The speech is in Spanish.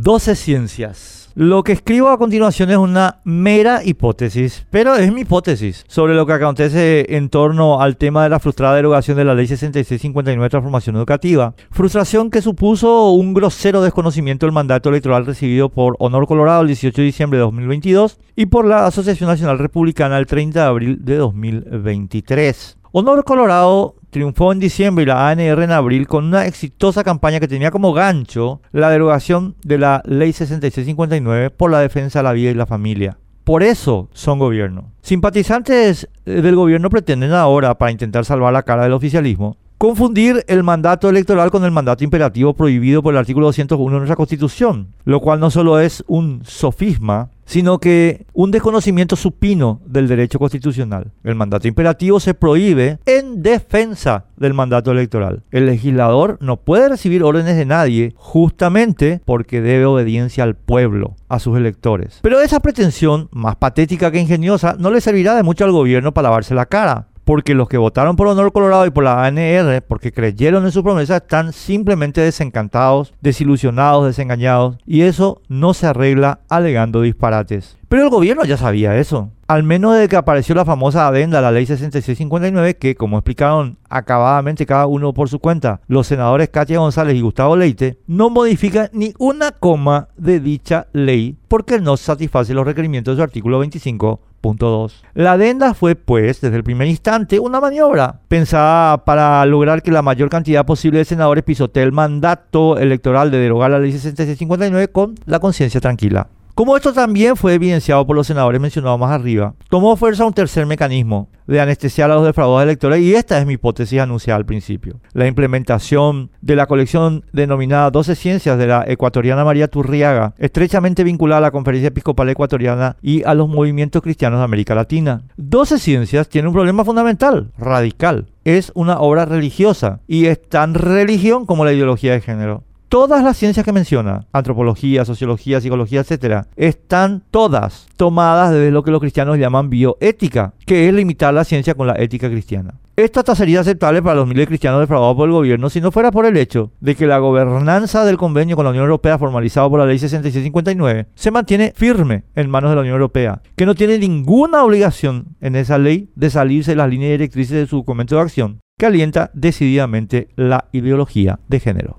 12 ciencias. Lo que escribo a continuación es una mera hipótesis, pero es mi hipótesis sobre lo que acontece en torno al tema de la frustrada derogación de la Ley 6659 de transformación educativa. Frustración que supuso un grosero desconocimiento del mandato electoral recibido por Honor Colorado el 18 de diciembre de 2022 y por la Asociación Nacional Republicana el 30 de abril de 2023. Honor Colorado triunfó en diciembre y la ANR en abril con una exitosa campaña que tenía como gancho la derogación de la Ley 6659 por la defensa de la vida y la familia. Por eso son gobierno. Simpatizantes del gobierno pretenden ahora, para intentar salvar la cara del oficialismo, confundir el mandato electoral con el mandato imperativo prohibido por el artículo 201 de nuestra Constitución, lo cual no solo es un sofisma, sino que un desconocimiento supino del derecho constitucional. El mandato imperativo se prohíbe en defensa del mandato electoral. El legislador no puede recibir órdenes de nadie justamente porque debe obediencia al pueblo, a sus electores. Pero esa pretensión, más patética que ingeniosa, no le servirá de mucho al gobierno para lavarse la cara porque los que votaron por Honor Colorado y por la ANR, porque creyeron en su promesa, están simplemente desencantados, desilusionados, desengañados, y eso no se arregla alegando disparates. Pero el gobierno ya sabía eso. Al menos desde que apareció la famosa adenda a la ley 6659, que, como explicaron acabadamente cada uno por su cuenta, los senadores Katia González y Gustavo Leite, no modifica ni una coma de dicha ley porque no satisface los requerimientos de su artículo 25 Punto 2. La adenda fue, pues, desde el primer instante, una maniobra pensada para lograr que la mayor cantidad posible de senadores pisotee el mandato electoral de derogar la ley 6659 con la conciencia tranquila. Como esto también fue evidenciado por los senadores mencionados más arriba, tomó fuerza un tercer mecanismo de anestesiar a los defraudados electorales y esta es mi hipótesis anunciada al principio. La implementación de la colección denominada 12 Ciencias de la ecuatoriana María Turriaga, estrechamente vinculada a la Conferencia Episcopal Ecuatoriana y a los movimientos cristianos de América Latina. 12 Ciencias tiene un problema fundamental, radical. Es una obra religiosa y es tan religión como la ideología de género. Todas las ciencias que menciona, antropología, sociología, psicología, etcétera, están todas tomadas desde lo que los cristianos llaman bioética, que es limitar la ciencia con la ética cristiana. Esto hasta sería aceptable para los miles de cristianos defraudados por el gobierno si no fuera por el hecho de que la gobernanza del convenio con la Unión Europea formalizado por la ley 6659 se mantiene firme en manos de la Unión Europea, que no tiene ninguna obligación en esa ley de salirse de las líneas directrices de su documento de acción, que alienta decididamente la ideología de género.